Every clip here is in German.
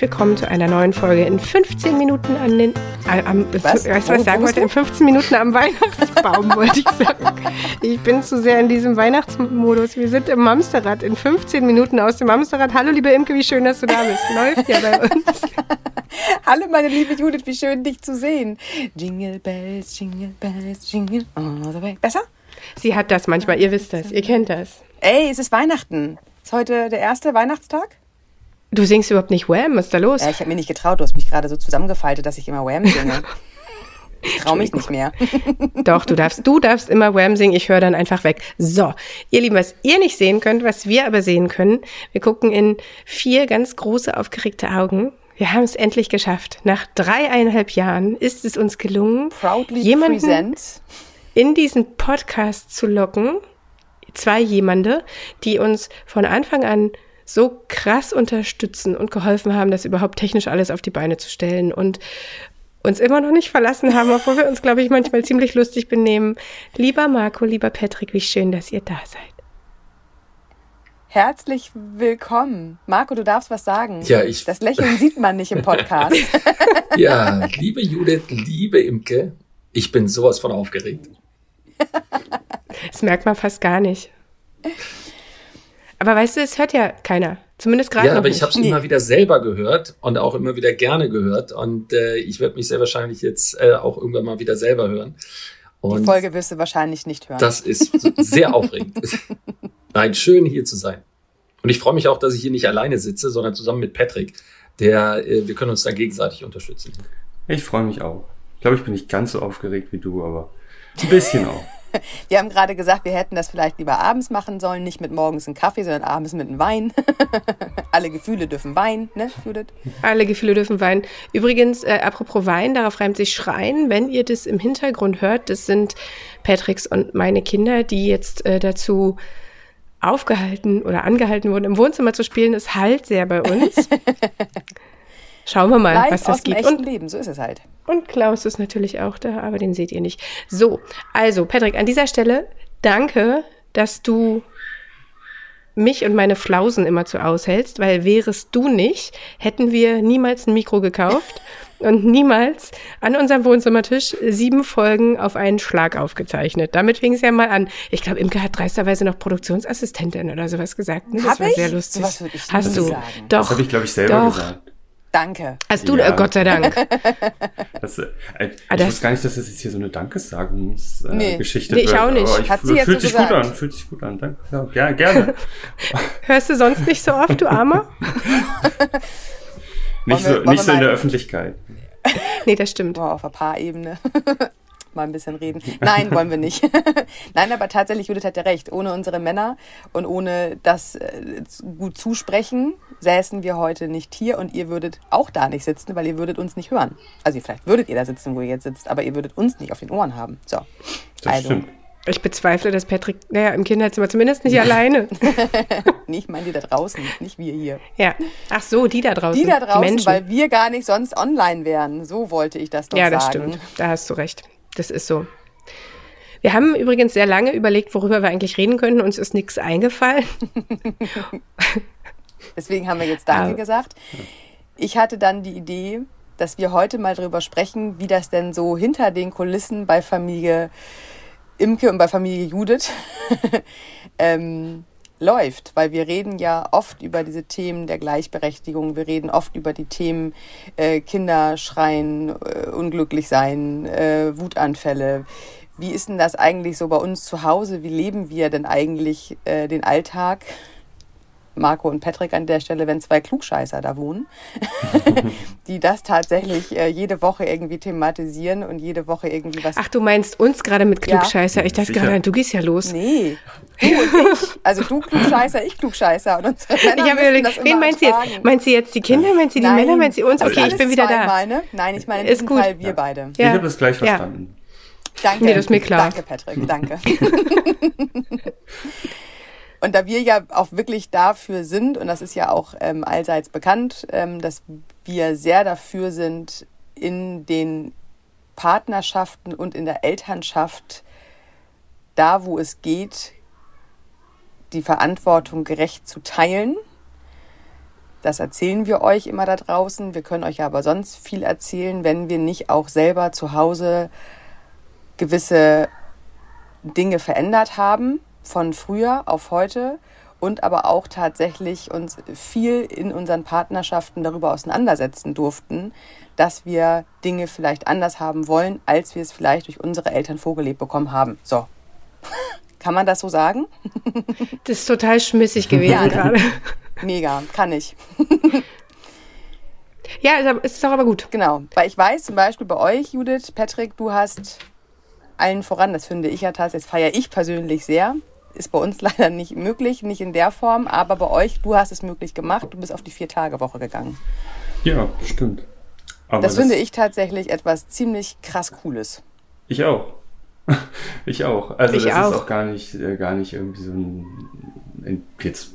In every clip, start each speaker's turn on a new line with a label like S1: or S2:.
S1: Herzlich willkommen zu einer neuen Folge in 15 Minuten an den. Äh, am, was? Weißt du, was ich sagen wollte? In 15 Minuten am Weihnachtsbaum, wollte ich sagen. Ich bin zu sehr in diesem Weihnachtsmodus. Wir sind im Mamsterrad in 15 Minuten aus dem Mamsterrad. Hallo, liebe Imke, wie schön, dass du da bist. Läuft ja bei uns.
S2: Hallo, meine liebe Judith, wie schön, dich zu sehen. Jingle Bells, Jingle Bells, Jingle all the way. Besser?
S1: Sie hat das manchmal, ihr wisst das, ihr kennt das.
S2: Ey, es ist Weihnachten. Ist heute der erste Weihnachtstag?
S1: Du singst überhaupt nicht Wham, was ist da los?
S2: Ja, ich habe mir nicht getraut, du hast mich gerade so zusammengefaltet, dass ich immer Wham singe. Ich traue mich nicht mehr.
S1: Doch, du darfst, du darfst immer Wham singen, ich höre dann einfach weg. So, ihr Lieben, was ihr nicht sehen könnt, was wir aber sehen können, wir gucken in vier ganz große, aufgeregte Augen. Wir haben es endlich geschafft. Nach dreieinhalb Jahren ist es uns gelungen,
S2: Proudly
S1: jemanden
S2: present.
S1: in diesen Podcast zu locken. Zwei jemande, die uns von Anfang an so krass unterstützen und geholfen haben, das überhaupt technisch alles auf die Beine zu stellen und uns immer noch nicht verlassen haben, obwohl wir uns, glaube ich, manchmal ziemlich lustig benehmen. Lieber Marco, lieber Patrick, wie schön, dass ihr da seid.
S2: Herzlich willkommen. Marco, du darfst was sagen.
S3: Ja, ich-
S2: Das Lächeln sieht man nicht im Podcast.
S3: Ja, liebe Judith, liebe Imke, ich bin sowas von aufgeregt.
S1: Das merkt man fast gar nicht. Aber weißt du, es hört ja keiner. Zumindest gerade
S3: Ja, aber ich habe es
S2: Nee.
S3: immer wieder selber gehört und auch immer wieder gerne gehört und äh, ich werde mich sehr wahrscheinlich jetzt äh, auch irgendwann mal wieder selber hören.
S2: Die
S3: Und
S2: Folge wirst du wahrscheinlich nicht hören.
S3: das ist sehr aufregend. Nein, schön hier zu sein. Und ich freue mich auch, dass ich hier nicht alleine sitze, sondern zusammen mit Patrick. Der, äh, wir können uns dann gegenseitig unterstützen.
S4: Ich freue mich auch. Ich glaube, ich bin nicht ganz so aufgeregt wie du, aber ein bisschen auch.
S2: Wir haben gerade gesagt, wir hätten das vielleicht lieber abends machen sollen, nicht mit morgens einen Kaffee, sondern abends mit einem Wein. Alle Gefühle dürfen weinen, ne, Judith?
S1: Alle Gefühle dürfen weinen. Übrigens, äh, apropos Wein, darauf reimt sich Schreien. Wenn ihr das im Hintergrund hört, das sind Patricks und meine Kinder, die jetzt äh, dazu aufgehalten oder angehalten wurden, im Wohnzimmer zu spielen. Es halt sehr bei uns. Schauen wir mal,
S2: Live
S1: was
S2: aus
S1: das
S2: dem
S1: gibt.
S2: echten
S1: Und,
S2: Leben, so ist es halt.
S1: und Klaus ist natürlich auch da, aber den seht ihr nicht. So, also Patrick, an dieser Stelle danke, dass du mich und meine Flausen immer zu aushältst, weil wärest du nicht, hätten wir niemals ein Mikro gekauft und niemals an unserem Wohnzimmertisch sieben Folgen auf einen Schlag aufgezeichnet. Damit fing es ja mal an. Ich glaube, Imke hat dreisterweise noch Produktionsassistentin oder sowas gesagt. Ne? Das
S2: Hab
S1: war
S2: ich?
S1: sehr lustig. Hast du?
S2: sagen.
S1: Doch.
S4: Das habe ich, glaube ich, selber
S1: doch.
S4: gesagt.
S2: Danke.
S1: Hast du,
S4: Ja.
S1: äh, Gott sei Dank.
S4: Das, äh, ich
S1: Ah, das-
S4: wusste gar nicht, dass das jetzt hier so eine Dankessagungsgeschichte äh,
S2: Nee.
S4: Geschichte
S1: Nee, ich
S4: wird.
S1: auch nicht.
S4: Ich,
S2: Hat sie jetzt
S4: fühlt
S2: so
S4: sich gut
S2: gesagt.
S4: an, fühlt sich gut an. Danke. Ja, ger gerne.
S1: Hörst du sonst nicht so oft, du Armer?
S4: nicht so,
S2: wir
S4: nicht so in der Öffentlichkeit.
S1: Nee, das stimmt.
S2: Boah, auf ein Paar-Ebene. Mal ein bisschen reden. Nein, wollen wir nicht. Nein, aber tatsächlich, Judith hat ja recht. Ohne unsere Männer und ohne das äh, gut zusprechen, säßen wir heute nicht hier und ihr würdet auch da nicht sitzen, weil ihr würdet uns nicht hören. Also vielleicht würdet ihr da sitzen, wo ihr jetzt sitzt, aber ihr würdet uns nicht auf den Ohren haben. So.
S4: Das
S2: Also.
S4: stimmt.
S1: Ich bezweifle, dass Patrick, naja, im Kinderzimmer zumindest nicht alleine.
S2: Nee, ich meine die da draußen, nicht wir hier.
S1: Ja. Ach so, die da draußen.
S2: Die da draußen,
S1: Menschen.
S2: weil wir gar nicht sonst online wären. So wollte ich das doch
S1: ja, das
S2: sagen.
S1: stimmt. Da hast du recht. Das ist so. Wir haben übrigens sehr lange überlegt, worüber wir eigentlich reden könnten. Uns ist nichts eingefallen.
S2: Deswegen haben wir jetzt Danke
S1: Aber-
S2: gesagt. Ich hatte dann die Idee, dass wir heute mal drüber sprechen, wie das denn so hinter den Kulissen bei Familie Imke und bei Familie Judith ähm, läuft. Weil wir reden ja oft über diese Themen der Gleichberechtigung. Wir reden oft über die Themen äh, Kinder schreien, äh, unglücklich sein, äh, Wutanfälle. Wie ist denn das eigentlich so bei uns zu Hause? Wie leben wir denn eigentlich äh, den Alltag? Marco und Patrick an der Stelle, wenn zwei Klugscheißer da wohnen, die das tatsächlich äh, jede Woche irgendwie thematisieren und jede Woche irgendwie was.
S1: Ach, du meinst uns gerade mit
S2: Ja.
S1: Klugscheißer. Ich dachte
S4: Sicher.
S1: gerade, du gehst ja los.
S2: Nee, du und ich. Also du Klugscheißer, ich Klugscheißer. Und unsere Männer
S1: Ich habe überlegt, wen meint sie jetzt? Meint sie jetzt die Kinder? Meint sie die
S2: Nein,
S1: Männer? Meint sie uns?
S2: das
S1: Okay, ich bin wieder da.
S2: Ne? Nein, ich meine in
S1: Ist
S2: diesem
S1: gut.
S2: Fall wir beide.
S4: Ich
S1: Ja.
S4: habe das gleich
S1: Ja.
S4: verstanden.
S2: Danke.
S1: Nee, das ist mir klar.
S2: Danke, Patrick, danke. und da wir ja auch wirklich dafür sind, und das ist ja auch ähm, allseits bekannt, ähm, dass wir sehr dafür sind, in den Partnerschaften und in der Elternschaft, da wo es geht, die Verantwortung gerecht zu teilen, Das erzählen wir euch immer da draußen. Wir können euch aber sonst viel erzählen, wenn wir nicht auch selber zu Hause gewisse Dinge verändert haben, von früher auf heute und aber auch tatsächlich uns viel in unseren Partnerschaften darüber auseinandersetzen durften, dass wir Dinge vielleicht anders haben wollen, als wir es vielleicht durch unsere Eltern vorgelebt bekommen haben. So. Kann man das so sagen?
S1: Das ist total schmissig gewesen ja, gerade.
S2: Mega, kann ich.
S1: ja, ist, ist doch aber gut.
S2: Genau, weil ich weiß zum Beispiel bei euch, Judith, Patrick, du hast allen voran, das finde ich ja tatsächlich, das feiere ich persönlich sehr. Ist bei uns leider nicht möglich, nicht in der Form, aber bei euch, du hast es möglich gemacht, du bist auf die Vier-Tage-Woche gegangen.
S4: Ja, stimmt.
S2: Aber das, das finde ich tatsächlich etwas ziemlich krass Cooles.
S4: Ich auch. ich auch. Also ich das auch. ist auch gar nicht, äh, gar nicht irgendwie so ein, jetzt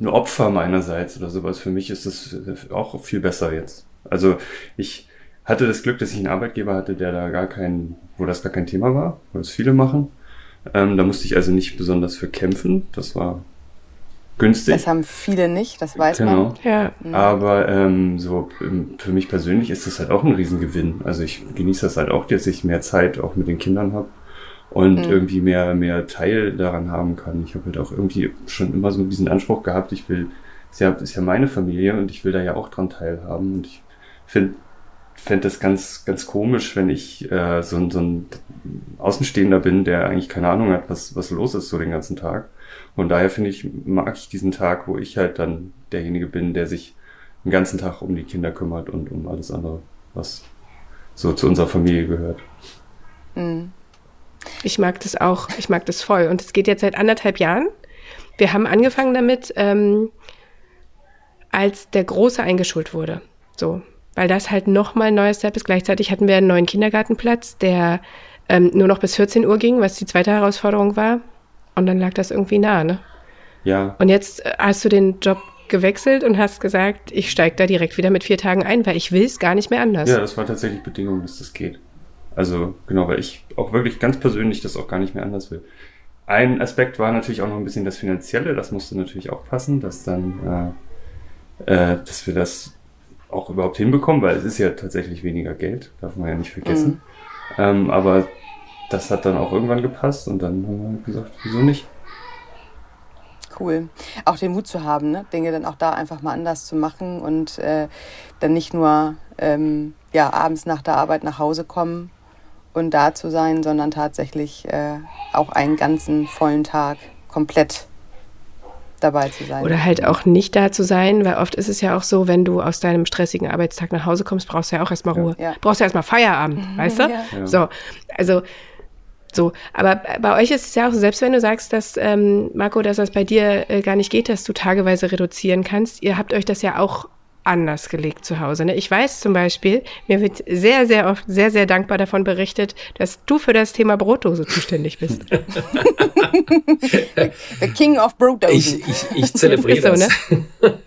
S4: ein Opfer meinerseits oder sowas. Für mich ist das auch viel besser jetzt. Also ich hatte das Glück, dass ich einen Arbeitgeber hatte, der da gar kein, wo das gar kein Thema war, wo es viele machen. Ähm, da musste ich also nicht besonders für kämpfen. Das war günstig.
S2: Das haben viele nicht, das weiß
S4: genau.
S2: man.
S4: Ja. Mhm. Aber ähm, so ähm, für mich persönlich ist das halt auch ein Riesengewinn. Also ich genieße das halt auch, dass ich mehr Zeit auch mit den Kindern habe und mhm. irgendwie mehr, mehr Teil daran haben kann. Ich habe halt auch irgendwie schon immer so diesen Anspruch gehabt, ich will, es ist ja, ist ja meine Familie und ich will da ja auch dran teilhaben. Und ich finde fände das ganz, ganz komisch, wenn ich äh, so, so ein Außenstehender bin, der eigentlich keine Ahnung hat, was, was los ist so den ganzen Tag. Und daher finde ich, mag ich diesen Tag, wo ich halt dann derjenige bin, der sich den ganzen Tag um die Kinder kümmert und um alles andere, was so zu unserer Familie gehört.
S1: Mhm. Ich mag das auch. Ich mag das voll. Und es geht jetzt seit anderthalb Jahren. Wir haben angefangen damit, ähm, als der Große eingeschult wurde. So, weil das halt nochmal ein neuer Step ist. Gleichzeitig hatten wir einen neuen Kindergartenplatz, der ähm, nur noch bis 14 Uhr ging, was die zweite Herausforderung war. Und dann lag das irgendwie nah, ne?
S4: Ja.
S1: Und jetzt äh, hast du den Job gewechselt und hast gesagt, ich steige da direkt wieder mit vier Tagen ein, weil ich will es gar nicht mehr anders.
S4: Ja, das war tatsächlich Bedingung, dass das geht. Also genau, weil ich auch wirklich ganz persönlich das auch gar nicht mehr anders will. Ein Aspekt war natürlich auch noch ein bisschen das Finanzielle, das musste natürlich auch passen, dass dann, äh, äh, dass wir das auch überhaupt hinbekommen, weil es ist ja tatsächlich weniger Geld, darf man ja nicht vergessen. Mhm. Ähm, aber das hat dann auch irgendwann gepasst und dann haben wir gesagt, wieso nicht?
S2: Cool. Auch den Mut zu haben, ne? Dinge dann auch da einfach mal anders zu machen und äh, dann nicht nur ähm, ja, abends nach der Arbeit nach Hause kommen und da zu sein, sondern tatsächlich äh, auch einen ganzen vollen Tag komplett dabei zu sein.
S1: Oder halt auch nicht da zu sein, weil oft ist es ja auch so, wenn du aus deinem stressigen Arbeitstag nach Hause kommst, brauchst du ja auch erstmal Ruhe. Ja. Brauchst du erstmal Feierabend, mhm, weißt du? Ja. So, also so, aber bei euch ist es ja auch so, selbst wenn du sagst, dass, ähm, Marco, dass das bei dir äh, gar nicht geht, dass du tageweise reduzieren kannst, ihr habt euch das ja auch anders gelegt zu Hause. Ne? Ich weiß zum Beispiel, mir wird sehr, sehr oft sehr, sehr dankbar davon berichtet, dass du für das Thema Brotdose zuständig bist.
S2: The King of Brotdosen.
S3: Ich, ich, ich zelebriere das. So, ne?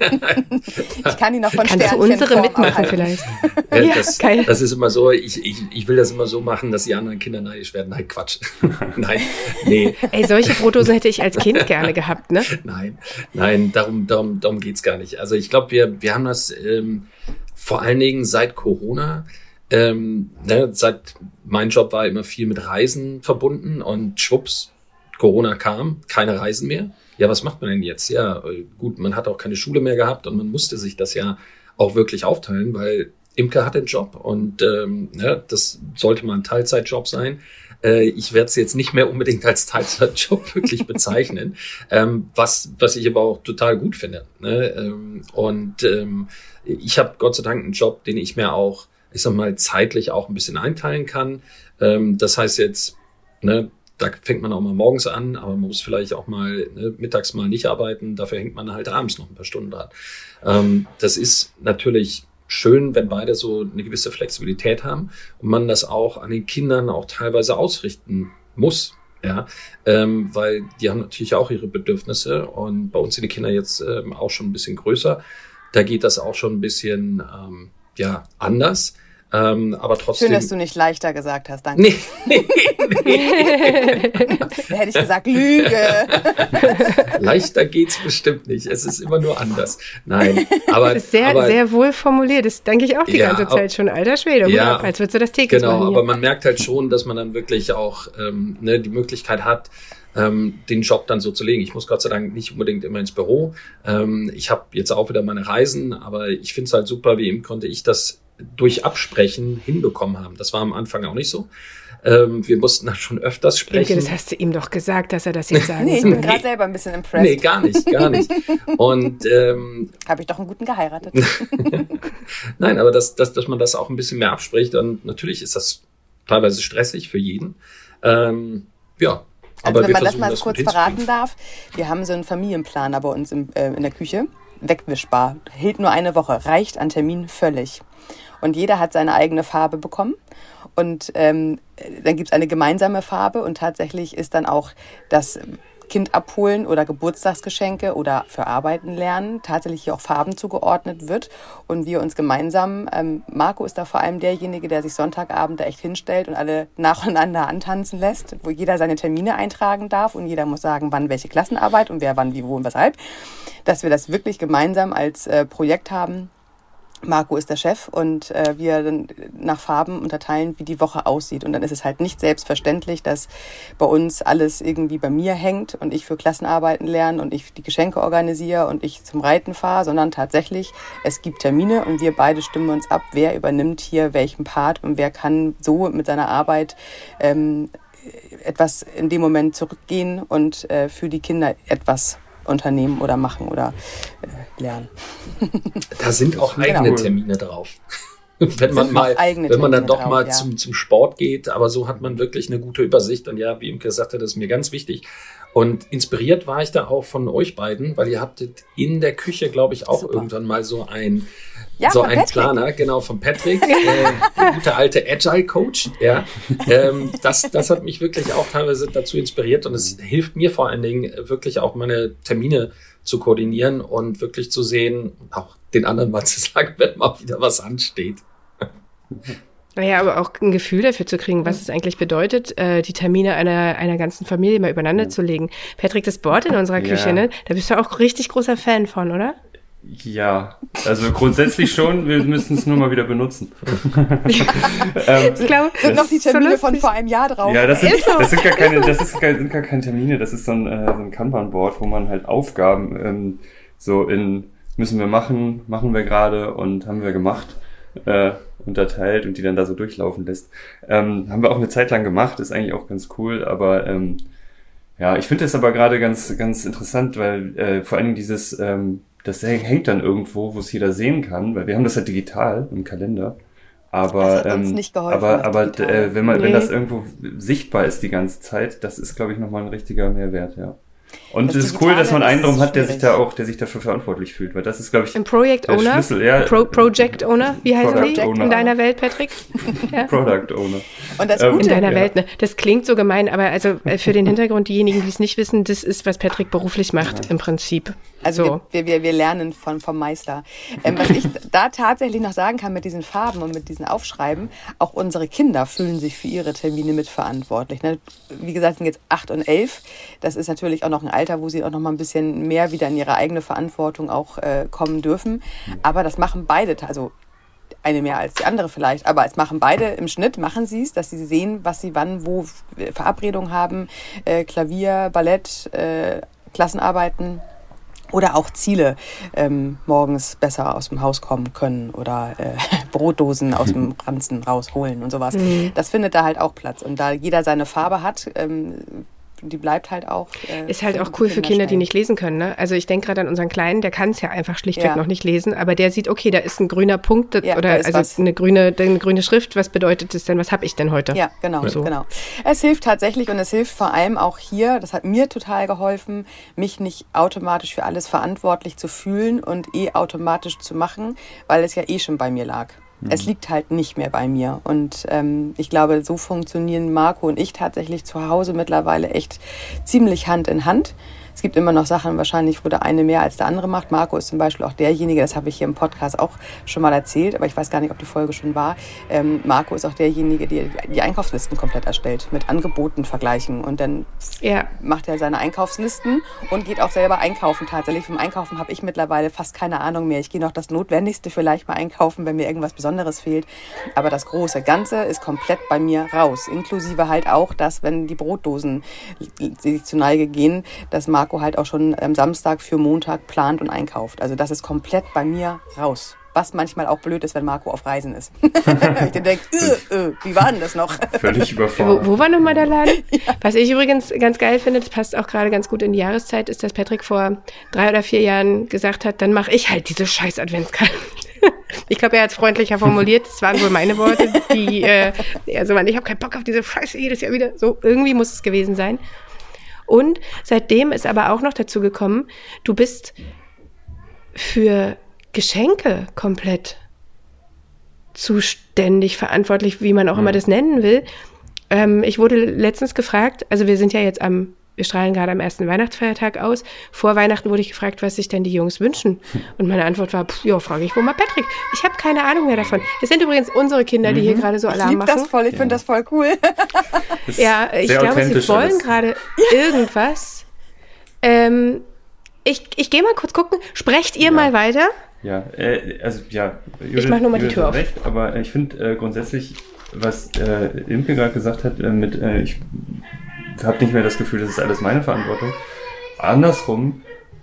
S2: ich kann die noch von
S1: Kannst du unsere mitmachen vielleicht?
S3: Ja, ja, das, geil. das ist immer so, ich, ich, ich will das immer so machen, dass die anderen Kinder neidisch werden. Nein, Quatsch. nein, nee.
S1: Ey, solche Brotdosen hätte ich als Kind gerne gehabt, ne?
S3: Nein, nein, darum, darum, darum geht's gar nicht. Also ich glaube, wir, wir haben das ähm, vor allen Dingen seit Corona. Ähm, ne, seit mein Job war immer viel mit Reisen verbunden und schwupps, Corona kam, keine Reisen mehr. Ja, was macht man denn jetzt? Ja, äh, gut, man hat auch keine Schule mehr gehabt und man musste sich das ja auch wirklich aufteilen, weil Imke hat den Job und ähm, ne, das sollte mal ein Teilzeitjob sein. Äh, ich werde es jetzt nicht mehr unbedingt als Teilzeitjob wirklich bezeichnen, ähm, was, was ich aber auch total gut finde. Ne? Ähm, und ähm, ich habe Gott sei Dank einen Job, den ich mir auch, ich sag mal, zeitlich auch ein bisschen einteilen kann. Ähm, das heißt jetzt, ne, da fängt man auch mal morgens an, aber man muss vielleicht auch mal ne, mittags mal nicht arbeiten. Dafür hängt man halt abends noch ein paar Stunden dran. Ähm, das ist natürlich schön, wenn beide so eine gewisse Flexibilität haben und man das auch an den Kindern auch teilweise ausrichten muss. Ja, ähm, weil die haben natürlich auch ihre Bedürfnisse und bei uns sind die Kinder jetzt ähm, auch schon ein bisschen größer. Da geht das auch schon ein bisschen ähm, ja anders. Ähm, aber trotzdem.
S2: Schön, dass du nicht leichter gesagt hast, danke. Nee, nee,
S3: nee.
S2: da hätte ich gesagt, Lüge.
S3: leichter geht's bestimmt nicht. Es ist immer nur anders. Nein, aber.
S1: Das ist sehr,
S3: aber,
S1: sehr wohl formuliert. Das denke ich auch die ja, ganze Zeit schon. Alter Schwede, ja, ab, als würdest du das täglich
S3: Genau,
S1: machen,
S3: aber man merkt halt schon, dass man dann wirklich auch ähm, ne, die Möglichkeit hat, ähm, den Job dann so zu legen. Ich muss Gott sei Dank nicht unbedingt immer ins Büro. Ähm, ich habe jetzt auch wieder meine Reisen, aber ich finde es halt super, wie eben konnte ich das durch Absprechen hinbekommen haben. Das war am Anfang auch nicht so. Ähm, wir mussten da schon öfters sprechen.
S1: das hast du ihm doch gesagt, dass er das jetzt sagen
S2: Nee, ich bin gerade selber ein bisschen impressed.
S3: Nee, gar nicht, gar nicht. Und ähm,
S2: habe ich doch einen guten geheiratet.
S3: Nein, aber dass, dass, dass man das auch ein bisschen mehr abspricht. Und natürlich ist das teilweise stressig für jeden. Ähm, ja,
S2: also aber wenn man das mal das kurz verraten darf, wir haben so einen Familienplaner bei uns im, äh, in der Küche, wegwischbar, hält nur eine Woche, reicht an Termin völlig. Und jeder hat seine eigene Farbe bekommen. Und ähm, dann gibt es eine gemeinsame Farbe und tatsächlich ist dann auch das Kind abholen oder Geburtstagsgeschenke oder für Arbeiten lernen tatsächlich hier auch Farben zugeordnet wird und wir uns gemeinsam, ähm, Marco ist da vor allem derjenige, der sich Sonntagabend da echt hinstellt und alle nacheinander antanzen lässt, wo jeder seine Termine eintragen darf und jeder muss sagen, wann welche Klassenarbeit und wer wann wie wo und weshalb, dass wir das wirklich gemeinsam als äh, Projekt haben Marco ist der Chef und äh, wir dann nach Farben unterteilen, wie die Woche aussieht. Und dann ist es halt nicht selbstverständlich, dass bei uns alles irgendwie bei mir hängt und ich für Klassenarbeiten lerne und ich die Geschenke organisiere und ich zum Reiten fahre, sondern tatsächlich, es gibt Termine und wir beide stimmen uns ab, wer übernimmt hier welchen Part und wer kann so mit seiner Arbeit ähm, etwas in dem Moment zurückgehen und äh, für die Kinder etwas unternehmen oder machen oder äh, lernen.
S3: Da sind auch genau. eigene genau. Termine drauf. wenn man mal, wenn man dann doch drauf, mal ja. zum, zum Sport geht, aber so hat man wirklich eine gute Übersicht. Und ja, wie Imke sagte, das ist mir ganz wichtig. Und inspiriert war ich da auch von euch beiden, weil ihr habtet in der Küche, glaube ich, auch Super. irgendwann mal so ein ja, so ein Patrick. Planer, genau, von Patrick, äh, gute alte Agile Coach. Ja, ähm, das, das hat mich wirklich auch teilweise dazu inspiriert und es hilft mir vor allen Dingen wirklich auch meine Termine zu koordinieren und wirklich zu sehen, auch den anderen mal zu sagen, wenn mal wieder was ansteht.
S1: Naja, aber auch ein Gefühl dafür zu kriegen, was es eigentlich bedeutet, äh, die Termine einer, einer ganzen Familie mal übereinander zu legen. Patrick, das Board in unserer Küche, ja. ne? Da bist du auch richtig großer Fan von, oder?
S4: Ja, also grundsätzlich schon, wir müssen es nur mal wieder benutzen.
S2: ähm, ich glaube, sind noch die Termine so von vor einem Jahr drauf.
S4: Ja, das sind, das sind gar keine, das ist gar, sind gar keine Termine, das ist so ein, äh, so ein Kanban-Board, wo man halt Aufgaben ähm, so in müssen wir machen, machen wir gerade und haben wir gemacht, äh, unterteilt und die dann da so durchlaufen lässt. Ähm, haben wir auch eine Zeit lang gemacht, ist eigentlich auch ganz cool, aber ähm, ja, ich finde das aber gerade ganz, ganz interessant, weil äh, vor allen Dingen dieses ähm, das hängt dann irgendwo, wo es jeder sehen kann, weil wir haben das ja halt digital im Kalender. Aber, ähm, aber, aber äh, wenn man, nee. wenn das irgendwo sichtbar ist die ganze Zeit, das ist, glaube ich, nochmal ein richtiger Mehrwert, ja. Und es ist cool, dass man einen drum hat, der sich da auch, der sich dafür verantwortlich fühlt, weil das ist, glaube ich,
S1: ein Project
S4: der
S1: Owner.
S4: Schlüssel. Ja,
S1: Pro Project Owner, wie heißt die in deiner Welt, Patrick?
S4: ja. Product Owner.
S1: Und das ähm, Gute, in deiner ja. Welt, ne? Das klingt so gemein, aber also äh, für den Hintergrund diejenigen, die es nicht wissen, das ist, was Patrick beruflich macht ja. im Prinzip.
S2: Also so. wir, wir, wir lernen von, vom Meister. Ähm, was ich da tatsächlich noch sagen kann mit diesen Farben und mit diesen Aufschreiben, auch unsere Kinder fühlen sich für ihre Termine mitverantwortlich. Ne? Wie gesagt, sind jetzt acht und elf. Das ist natürlich auch noch ein Alter, wo sie auch noch mal ein bisschen mehr wieder in ihre eigene Verantwortung auch äh, kommen dürfen. Aber das machen beide, also eine mehr als die andere vielleicht, aber es machen beide im Schnitt, machen sie es, dass sie sehen, was sie wann, wo Verabredungen haben, äh, Klavier, Ballett, äh, Klassenarbeiten oder auch Ziele ähm, morgens besser aus dem Haus kommen können oder äh, Brotdosen aus dem Ranzen rausholen und sowas. Mhm. Das findet da halt auch Platz. Und da jeder seine Farbe hat, ähm, die bleibt halt auch.
S1: Äh, ist halt auch cool für Kinder, die nicht lesen können. Ne? Also ich denke gerade an unseren Kleinen, der kann es ja einfach schlichtweg ja. noch nicht lesen, aber der sieht, okay, da ist ein grüner Punkt ja, oder also was. eine grüne, eine grüne Schrift. Was bedeutet das denn? Was habe ich denn heute?
S2: Ja, genau, so. genau. Es hilft tatsächlich und es hilft vor allem auch hier. Das hat mir total geholfen, mich nicht automatisch für alles verantwortlich zu fühlen und eh automatisch zu machen, weil es ja eh schon bei mir lag. Es mhm. liegt halt nicht mehr bei mir. Und ähm, ich glaube, so funktionieren Marco und ich tatsächlich zu Hause mittlerweile echt ziemlich Hand in Hand. Es gibt immer noch Sachen wahrscheinlich, wo der eine mehr als der andere macht. Marco ist zum Beispiel auch derjenige, das habe ich hier im Podcast auch schon mal erzählt, aber ich weiß gar nicht, ob die Folge schon war. Ähm, Marco ist auch derjenige, der die Einkaufslisten komplett erstellt, mit Angeboten vergleichen. Und dann ja. macht er seine Einkaufslisten und geht auch selber einkaufen tatsächlich. Vom Einkaufen habe ich mittlerweile fast keine Ahnung mehr. Ich gehe noch das Notwendigste vielleicht mal einkaufen, wenn mir irgendwas Besonderes fehlt. Aber das große Ganze ist komplett bei mir raus. Inklusive halt auch, dass wenn die Brotdosen sich zu Neige gehen, dass Marco halt auch schon am Samstag für Montag plant und einkauft. Also das ist komplett bei mir raus. Was manchmal auch blöd ist, wenn Marco auf Reisen ist. ich dann denke, äh, äh, wie war denn das noch?
S4: Völlig überfordert.
S1: Wo, wo war nochmal der Laden? Ja. Was ich übrigens ganz geil finde, das passt auch gerade ganz gut in die Jahreszeit, ist, dass Patrick vor drei oder vier Jahren gesagt hat, dann mache ich halt diese scheiß Adventskalender. Ich glaube, er hat es freundlicher formuliert. Das waren wohl meine Worte, die äh, er so waren. Ich habe keinen Bock auf diese Scheiße jedes Jahr wieder. So irgendwie muss es gewesen sein. Und seitdem ist aber auch noch dazu gekommen, du bist für Geschenke komplett zuständig, verantwortlich, wie man auch mhm. immer das nennen will. Ähm, ich wurde letztens gefragt, also wir sind ja jetzt am wir strahlen gerade am ersten Weihnachtsfeiertag aus. Vor Weihnachten wurde ich gefragt, was sich denn die Jungs wünschen. Und meine Antwort war, pff, ja, frage ich wohl mal Patrick. Ich habe keine Ahnung mehr davon. Es sind übrigens unsere Kinder, die hier mhm. gerade so Alarm ich machen.
S2: das voll, ich ja. finde das voll cool.
S1: ja, ich glaube, sie wollen gerade irgendwas. Ähm, ich ich gehe mal kurz gucken. Sprecht ihr ja. mal weiter?
S4: Ja, äh, also ja.
S1: Judith, ich mache nur mal die Tür auf.
S4: Recht, aber ich finde äh, grundsätzlich, was äh, Imke gerade gesagt hat, äh, mit äh, ich habe nicht mehr das Gefühl, das ist alles meine Verantwortung. Andersrum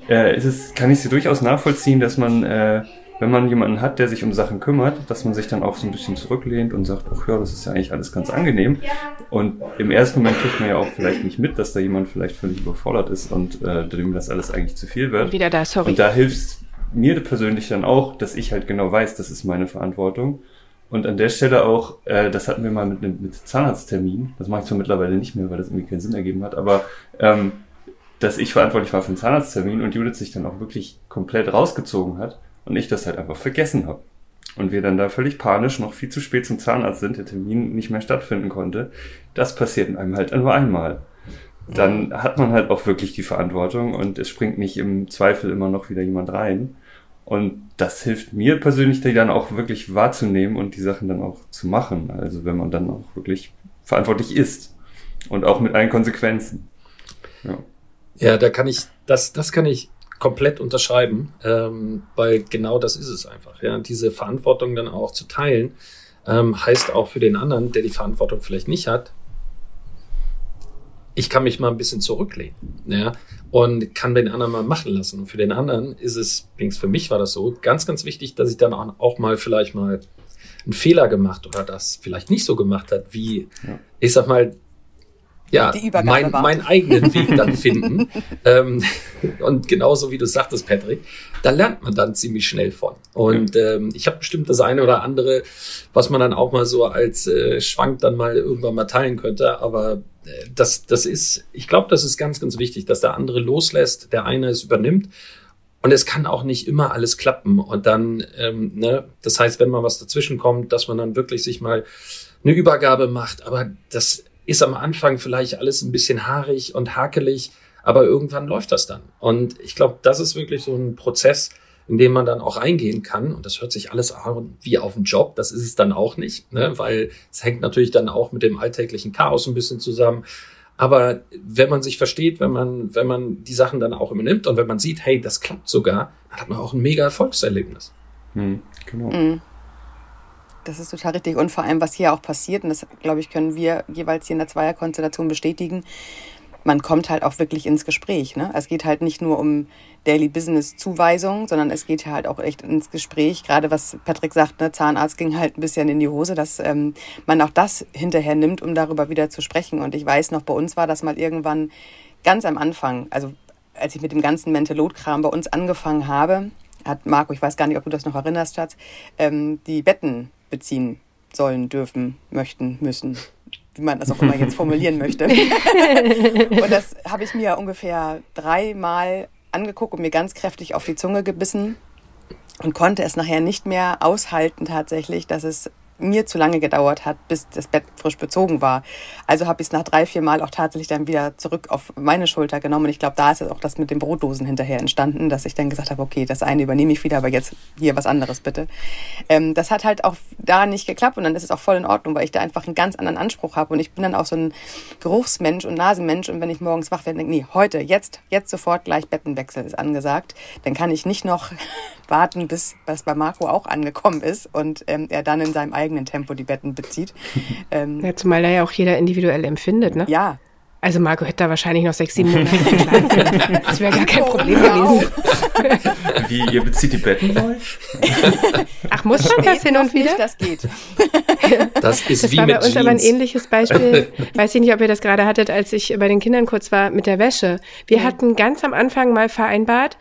S4: äh, ist es, kann ich sie durchaus nachvollziehen, dass man, äh, wenn man jemanden hat, der sich um Sachen kümmert, dass man sich dann auch so ein bisschen zurücklehnt und sagt, ach ja, das ist ja eigentlich alles ganz angenehm. Und im ersten Moment kriegt man ja auch vielleicht nicht mit, dass da jemand vielleicht völlig überfordert ist und äh, dem das alles eigentlich zu viel wird.
S1: Wieder da, sorry.
S4: Und da hilft mir persönlich dann auch, dass ich halt genau weiß, das ist meine Verantwortung. Und an der Stelle auch, äh, das hatten wir mal mit einem mit Zahnarzttermin, das mache ich zwar mittlerweile nicht mehr, weil das irgendwie keinen Sinn ergeben hat, aber ähm, dass ich verantwortlich war für den Zahnarzttermin und Judith sich dann auch wirklich komplett rausgezogen hat und ich das halt einfach vergessen habe. Und wir dann da völlig panisch noch viel zu spät zum Zahnarzt sind, der Termin nicht mehr stattfinden konnte. Das passiert einem halt nur einmal. Dann hat man halt auch wirklich die Verantwortung und es springt nicht im Zweifel immer noch wieder jemand rein. Und das hilft mir persönlich, die dann auch wirklich wahrzunehmen und die Sachen dann auch zu machen. Also wenn man dann auch wirklich verantwortlich ist. Und auch mit allen Konsequenzen.
S3: Ja, ja da kann ich, das, das kann ich komplett unterschreiben, ähm, weil genau das ist es einfach. Ja, diese Verantwortung dann auch zu teilen, ähm, heißt auch für den anderen, der die Verantwortung vielleicht nicht hat, ich kann mich mal ein bisschen zurücklehnen ja, und kann den anderen mal machen lassen. Und für den anderen ist es, übrigens für mich war das so, ganz, ganz wichtig, dass ich dann auch mal vielleicht mal einen Fehler gemacht oder das vielleicht nicht so gemacht hat, wie, ja. ich sag mal, ja, mein, meinen eigenen Weg dann finden. ähm, und genauso wie du sagtest, Patrick, da lernt man dann ziemlich schnell von. Und ja. ähm, ich habe bestimmt das eine oder andere, was man dann auch mal so als äh, Schwank dann mal irgendwann mal teilen könnte. Aber äh, das, das ist, ich glaube, das ist ganz, ganz wichtig, dass der andere loslässt, der eine es übernimmt. Und es kann auch nicht immer alles klappen. Und dann, ähm, ne, das heißt, wenn mal was dazwischen kommt, dass man dann wirklich sich mal eine Übergabe macht. Aber das ist am Anfang vielleicht alles ein bisschen haarig und hakelig, aber irgendwann läuft das dann. Und ich glaube, das ist wirklich so ein Prozess, in dem man dann auch eingehen kann. Und das hört sich alles an wie auf den Job. Das ist es dann auch nicht, ne? weil es hängt natürlich dann auch mit dem alltäglichen Chaos ein bisschen zusammen. Aber wenn man sich versteht, wenn man, wenn man die Sachen dann auch übernimmt und wenn man sieht, hey, das klappt sogar, dann hat man auch ein mega Erfolgserlebnis.
S2: Hm, genau. Mhm. Das ist total richtig. Und vor allem, was hier auch passiert, und das, glaube ich, können wir jeweils hier in der Zweierkonstellation bestätigen, man kommt halt auch wirklich ins Gespräch. Ne? Es geht halt nicht nur um Daily Business Zuweisung, sondern es geht halt auch echt ins Gespräch. Gerade was Patrick sagt, ne, Zahnarzt ging halt ein bisschen in die Hose, dass ähm, man auch das hinterher nimmt, um darüber wieder zu sprechen. Und ich weiß noch, bei uns war das mal irgendwann ganz am Anfang, also als ich mit dem ganzen Mentalot-Kram bei uns angefangen habe, hat Marco, ich weiß gar nicht, ob du das noch erinnerst, Schatz, ähm, die Betten beziehen sollen, dürfen, möchten, müssen, wie man das auch immer jetzt formulieren möchte. und das habe ich mir ungefähr dreimal angeguckt und mir ganz kräftig auf die Zunge gebissen und konnte es nachher nicht mehr aushalten tatsächlich, dass es mir zu lange gedauert hat, bis das Bett frisch bezogen war. Also habe ich es nach drei, vier Mal auch tatsächlich dann wieder zurück auf meine Schulter genommen. Und ich glaube, da ist auch das mit den Brotdosen hinterher entstanden, dass ich dann gesagt habe, okay, das eine übernehme ich wieder, aber jetzt hier was anderes bitte. Ähm, das hat halt auch da nicht geklappt und dann ist es auch voll in Ordnung, weil ich da einfach einen ganz anderen Anspruch habe. Und ich bin dann auch so ein Geruchsmensch und Nasenmensch. Und wenn ich morgens wach werde, denke nee, heute, jetzt, jetzt sofort gleich Bettenwechsel ist angesagt. Dann kann ich nicht noch warten, bis was bei Marco auch angekommen ist und ähm, er dann in seinem eigenen Tempo die Betten bezieht.
S1: Ähm, ja, zumal da ja auch jeder individuell empfindet, ne?
S2: Ja,
S1: also Marco hätte da wahrscheinlich noch sechs, sieben Monate geschlafen können. Das wäre gar kein Problem gewesen.
S4: Wie, ihr bezieht die Betten neu?
S1: Ach, muss man das hin und wieder? Nicht,
S2: das geht.
S3: Das ist
S1: das
S3: wie
S1: war
S3: mit
S1: bei uns
S3: Jeans.
S1: aber ein ähnliches Beispiel. Weiß ich nicht, ob ihr das gerade hattet, als ich bei den Kindern kurz war mit der Wäsche. Wir hatten ganz am Anfang mal vereinbart,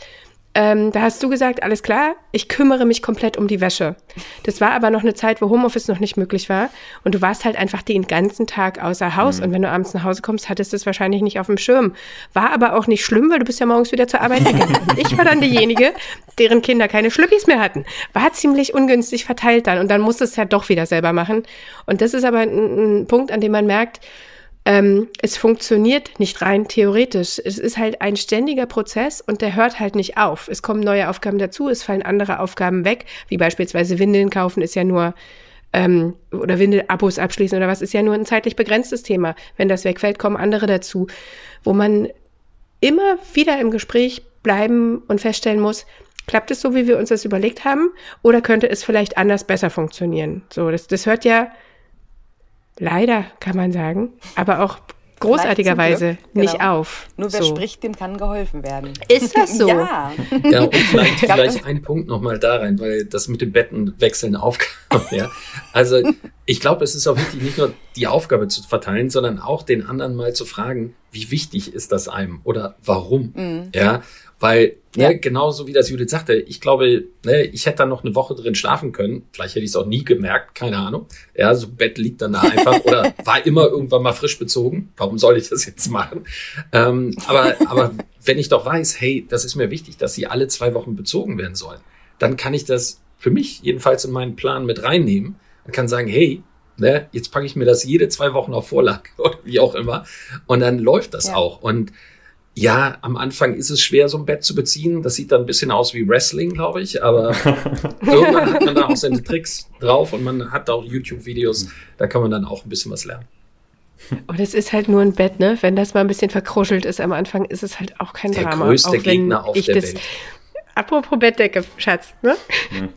S1: ähm, da hast du gesagt, alles klar, ich kümmere mich komplett um die Wäsche. Das war aber noch eine Zeit, wo Homeoffice noch nicht möglich war. Und du warst halt einfach den ganzen Tag außer Haus. Mhm. Und wenn du abends nach Hause kommst, hattest du es wahrscheinlich nicht auf dem Schirm. War aber auch nicht schlimm, weil du bist ja morgens wieder zur Arbeit gegangen. Und ich war dann diejenige, deren Kinder keine Schlüppis mehr hatten. War ziemlich ungünstig verteilt dann. Und dann musste es ja doch wieder selber machen. Und das ist aber ein, ein Punkt, an dem man merkt, ähm, es funktioniert nicht rein theoretisch. Es ist halt ein ständiger Prozess und der hört halt nicht auf. Es kommen neue Aufgaben dazu, es fallen andere Aufgaben weg, wie beispielsweise Windeln kaufen ist ja nur ähm, oder Windelabos abschließen oder was ist ja nur ein zeitlich begrenztes Thema. Wenn das wegfällt, kommen andere dazu, wo man immer wieder im Gespräch bleiben und feststellen muss, klappt es so, wie wir uns das überlegt haben, oder könnte es vielleicht anders besser funktionieren? So, das, das hört ja leider, kann man sagen, aber auch großartigerweise
S2: genau.
S1: nicht auf.
S2: Nur wer
S1: so.
S2: spricht, dem kann geholfen werden.
S1: Ist das so?
S2: Ja.
S3: Ja, und vielleicht, vielleicht ein Punkt nochmal da rein, weil das mit dem Bettenwechseln aufkam. Ja. Also ich glaube, es ist auch wichtig, nicht nur die Aufgabe zu verteilen, sondern auch den anderen mal zu fragen, wie wichtig ist das einem oder warum? Mhm. Ja, weil, ja. ne, genauso wie das Judith sagte, ich glaube, ne, ich hätte da noch eine Woche drin schlafen können. Vielleicht hätte ich es auch nie gemerkt, keine Ahnung. Ja, so Bett liegt dann da einfach oder war immer irgendwann mal frisch bezogen. Warum soll ich das jetzt machen? Ähm, aber, aber wenn ich doch weiß, hey, das ist mir wichtig, dass sie alle zwei Wochen bezogen werden sollen, dann kann ich das für mich jedenfalls in meinen Plan mit reinnehmen und kann sagen, hey, ne, jetzt packe ich mir das jede zwei Wochen auf Vorlag oder wie auch immer und dann läuft das ja. auch. Und ja, am Anfang ist es schwer, so ein Bett zu beziehen. Das sieht dann ein bisschen aus wie Wrestling, glaube ich. Aber irgendwann hat man da auch seine Tricks drauf und man hat auch YouTube-Videos. Da kann man dann auch ein bisschen was lernen.
S1: Und es ist halt nur ein Bett, ne? Wenn das mal ein bisschen verkruschelt ist am Anfang, ist es halt auch kein
S3: der
S1: Drama.
S3: Der größte
S1: auch
S3: Gegner auf der Welt.
S1: Apropos Bettdecke, Schatz. Ne? Hm.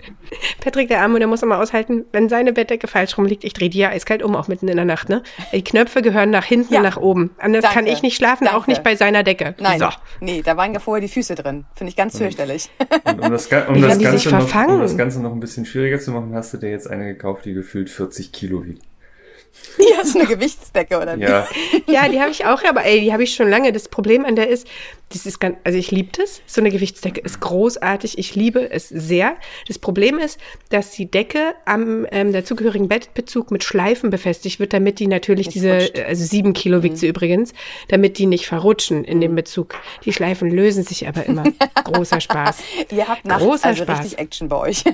S1: Patrick, der Arme, der muss immer aushalten, wenn seine Bettdecke falsch rumliegt, ich drehe die ja eiskalt um, auch mitten in der Nacht. Ne? Die Knöpfe gehören nach hinten, ja. nach oben. Anders Danke. kann ich nicht schlafen, Danke. auch nicht bei seiner Decke.
S2: Nein, so. nee, da waren ja vorher die Füße drin. Finde ich ganz fürchterlich.
S4: Und um das, um, das Ganze noch, um das Ganze noch ein bisschen schwieriger zu machen, hast du dir jetzt eine gekauft, die gefühlt 40 Kilo wiegt.
S2: Die hast du eine Gewichtsdecke oder wie?
S1: Ja, ja die habe ich auch, aber ey, die habe ich schon lange. Das Problem an der ist, das ist ganz, also ich liebe das. So eine Gewichtsdecke ist großartig. Ich liebe es sehr. Das Problem ist, dass die Decke am ähm, dazugehörigen Bettbezug mit Schleifen befestigt wird, damit die natürlich nicht diese, rutscht. also sieben Kilo wiegt mhm. sie übrigens, damit die nicht verrutschen in dem Bezug. Die Schleifen lösen sich aber immer. Großer Spaß.
S2: Ihr habt nachts
S1: Großer
S2: also
S1: Spaß.
S2: richtig Action bei euch.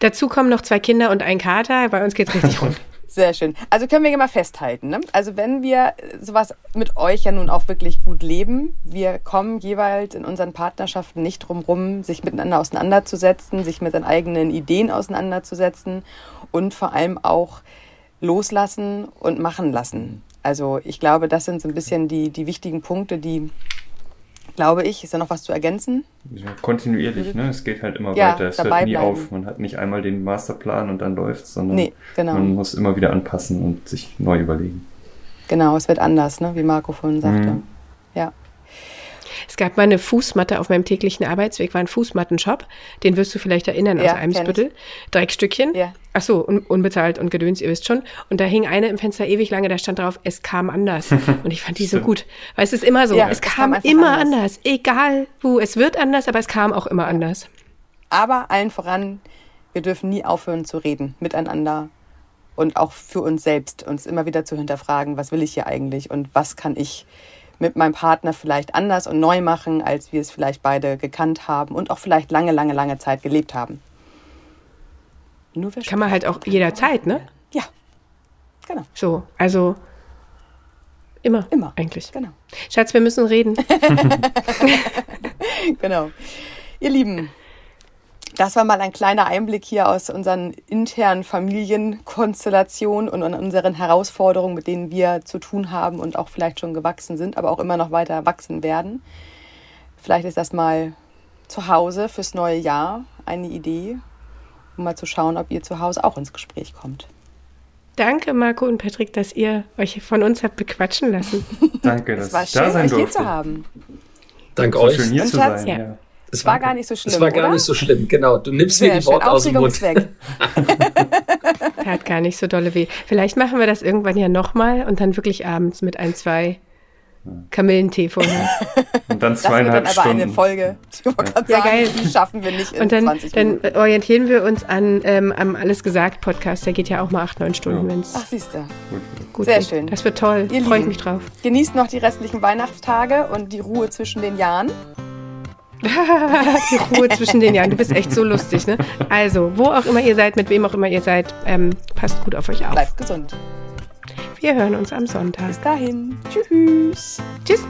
S1: Dazu kommen noch zwei Kinder und ein Kater. Bei uns geht's richtig rund.
S2: Sehr schön. Also können wir ja mal festhalten. Ne? Also wenn wir sowas mit euch ja nun auch wirklich gut leben, wir kommen jeweils in unseren Partnerschaften nicht drum rum, sich miteinander auseinanderzusetzen, sich mit seinen eigenen Ideen auseinanderzusetzen und vor allem auch loslassen und machen lassen. Also ich glaube, das sind so ein bisschen die, die wichtigen Punkte, die glaube ich. Ist da noch was zu ergänzen?
S4: Ja, kontinuierlich, ne? Es geht halt immer ja, weiter. Es hört nie bleiben. auf. Man hat nicht einmal den Masterplan und dann läuft's, sondern
S2: nee, genau.
S4: man muss immer wieder anpassen und sich neu überlegen.
S2: Genau, es wird anders, ne? wie Marco vorhin sagte. Mhm. Ja.
S1: Es gab mal eine Fußmatte auf meinem täglichen Arbeitsweg, war ein Fußmattenshop. Den wirst du vielleicht erinnern
S2: ja,
S1: aus Eimsbüttel. Dreckstückchen.
S2: Ja.
S1: Ach so, un unbezahlt und gedöns, ihr wisst schon. Und da hing eine im Fenster ewig lange, da stand drauf, es kam anders. Und ich fand die so gut. Weil es ist immer so,
S2: ja,
S1: es,
S2: es
S1: kam,
S2: kam
S1: immer
S2: anders.
S1: anders. Egal wo, es wird anders, aber es kam auch immer anders.
S2: Aber allen voran, wir dürfen nie aufhören zu reden miteinander und auch für uns selbst, uns immer wieder zu hinterfragen, was will ich hier eigentlich und was kann ich mit meinem Partner vielleicht anders und neu machen, als wir es vielleicht beide gekannt haben und auch vielleicht lange, lange, lange Zeit gelebt haben. Nur
S1: Kann man halt auch jederzeit, ne?
S2: Ja, genau,
S1: So, also immer.
S2: Immer.
S1: Eigentlich.
S2: genau,
S1: Schatz, wir müssen reden.
S2: genau. Ihr Lieben, das war mal ein kleiner Einblick hier aus unseren internen Familienkonstellationen und an unseren Herausforderungen, mit denen wir zu tun haben und auch vielleicht schon gewachsen sind, aber auch immer noch weiter wachsen werden. Vielleicht ist das mal zu Hause fürs neue Jahr eine Idee, um mal zu schauen, ob ihr zu Hause auch ins Gespräch kommt.
S1: Danke, Marco und Patrick, dass ihr euch von uns habt bequatschen lassen.
S4: Danke, dass
S2: Es war
S4: ich da
S2: schön,
S4: sein
S2: euch hier
S4: durfte.
S2: zu haben.
S3: Dank
S4: So
S3: euch.
S4: schön hier
S2: Und
S4: zu sein.
S1: ja.
S4: Ja.
S3: Es
S2: War gar nicht so schlimm,
S3: Es war gar
S2: oder?
S3: nicht so schlimm, genau. Du nimmst mir
S2: Sehr
S3: die
S2: schön.
S3: Worte aus dem Mund.
S2: ist weg.
S1: Tat gar nicht so dolle weh. Vielleicht machen wir das irgendwann ja nochmal und dann wirklich abends mit ein, zwei Kamillentee vorher.
S4: Und dann
S2: Das wird dann
S4: zweieinhalb
S2: aber
S4: Stunden.
S2: eine Folge. Ich wollte gerade
S1: Ja,
S2: sagen,
S1: geil.
S2: die schaffen wir nicht in
S1: Und dann,
S2: 20
S1: dann
S2: Minuten.
S1: orientieren wir uns an ähm, am Alles gesagt Podcast. Der geht ja auch mal acht, neun Stunden,
S4: Ja.
S1: wenn es
S2: Ach, siehst du.
S1: gut
S2: sehr
S1: geht.
S2: schön.
S1: Das wird toll. Freue ich mich drauf.
S2: Genießt noch die restlichen Weihnachtstage und die Ruhe zwischen den Jahren.
S1: Die Ruhe zwischen den Jahren. Du bist echt so lustig, ne? Also, wo auch immer ihr seid, mit wem auch immer ihr seid, ähm, passt gut auf euch auf.
S2: Bleibt gesund.
S1: Wir hören uns am Sonntag.
S2: Bis dahin. Tschüss.
S1: Tschüss.